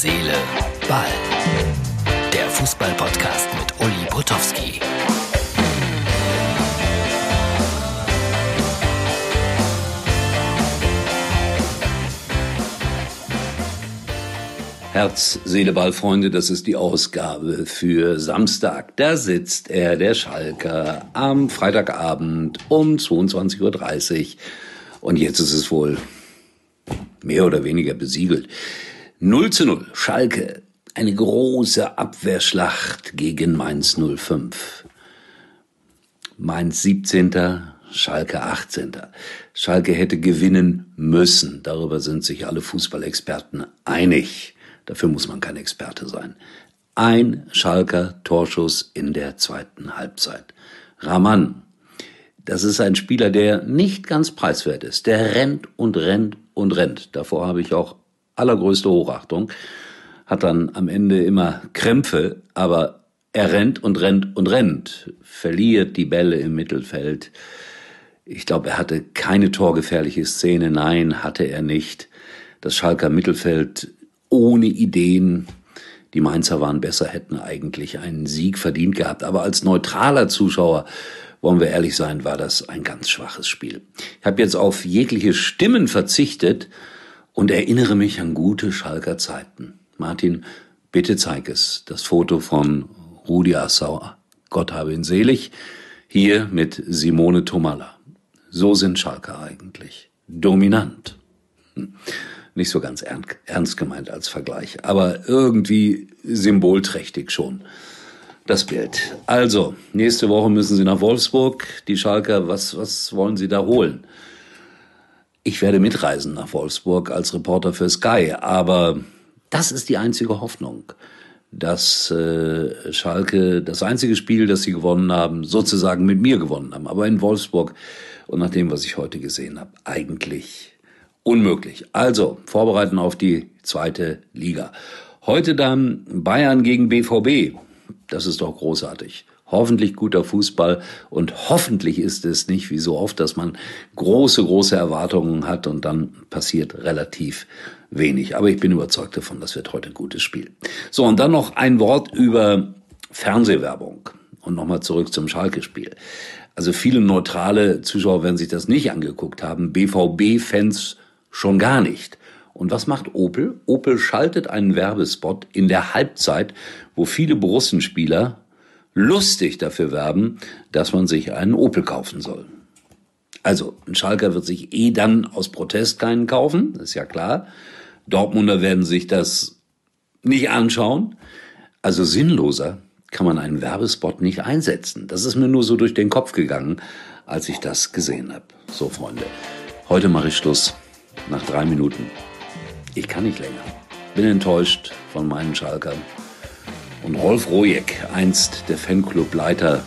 Seele, Ball. Der Fußball-Podcast mit Uli Potowski. Herz, Seele, Ball, Freunde, das ist die Ausgabe für Samstag. Da sitzt er, der Schalker, am Freitagabend um 22.30 Uhr. Und jetzt ist es wohl mehr oder weniger besiegelt. 0 zu 0, Schalke, eine große Abwehrschlacht gegen Mainz 05. Mainz 17., Schalke 18. Schalke hätte gewinnen müssen. Darüber sind sich alle Fußballexperten einig. Dafür muss man kein Experte sein. Ein Schalker Torschuss in der zweiten Halbzeit. Raman, das ist ein Spieler, der nicht ganz preiswert ist. Der rennt und rennt und rennt. Davor habe ich auch allergrößte Hochachtung. Hat dann am Ende immer Krämpfe, aber er rennt und rennt und rennt, verliert die Bälle im Mittelfeld. Ich glaube, er hatte keine torgefährliche Szene. Nein, hatte er nicht. Das Schalker Mittelfeld ohne Ideen. Die Mainzer waren besser, hätten eigentlich einen Sieg verdient gehabt. Aber als neutraler Zuschauer, wollen wir ehrlich sein, war das ein ganz schwaches Spiel. Ich habe jetzt auf jegliche Stimmen verzichtet und erinnere mich an gute Schalker Zeiten. Martin, bitte zeig es. Das Foto von Rudi Assauer. Gott habe ihn selig. Hier mit Simone Tomalla. So sind Schalker eigentlich. Dominant. Hm nicht so ganz ernst gemeint als Vergleich, aber irgendwie symbolträchtig schon. Das Bild. Also, nächste Woche müssen Sie nach Wolfsburg. Die Schalker, was, was wollen Sie da holen? Ich werde mitreisen nach Wolfsburg als Reporter für Sky, aber das ist die einzige Hoffnung, dass äh, Schalke das einzige Spiel, das sie gewonnen haben, sozusagen mit mir gewonnen haben, aber in Wolfsburg und nach dem, was ich heute gesehen habe, eigentlich unmöglich. Also, vorbereiten auf die zweite Liga. Heute dann Bayern gegen BVB. Das ist doch großartig. Hoffentlich guter Fußball und hoffentlich ist es nicht wie so oft, dass man große, große Erwartungen hat und dann passiert relativ wenig. Aber ich bin überzeugt davon, das wird heute ein gutes Spiel. So, und dann noch ein Wort über Fernsehwerbung. Und nochmal zurück zum Schalke-Spiel. Also viele neutrale Zuschauer werden sich das nicht angeguckt haben. BVB-Fans Schon gar nicht. Und was macht Opel? Opel schaltet einen Werbespot in der Halbzeit, wo viele Borussenspieler lustig dafür werben, dass man sich einen Opel kaufen soll. Also, ein Schalker wird sich eh dann aus Protest keinen kaufen, ist ja klar. Dortmunder werden sich das nicht anschauen. Also sinnloser kann man einen Werbespot nicht einsetzen. Das ist mir nur so durch den Kopf gegangen, als ich das gesehen habe. So, Freunde, heute mache ich Schluss nach drei Minuten. Ich kann nicht länger. Bin enttäuscht von meinen Schalkern. Und Rolf Rojek, einst der Fanclubleiter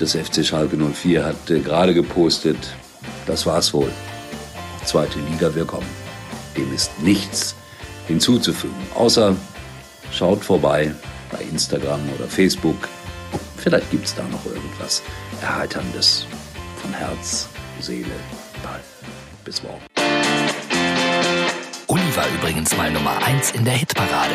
des FC Schalke 04, hat äh, gerade gepostet, das war's wohl. Zweite Liga, wir kommen. Dem ist nichts hinzuzufügen, außer schaut vorbei bei Instagram oder Facebook. Vielleicht gibt's da noch irgendwas Erheiterndes von Herz, Seele, Ball. Bis morgen. Uli war übrigens mal Nummer 1 in der Hitparade.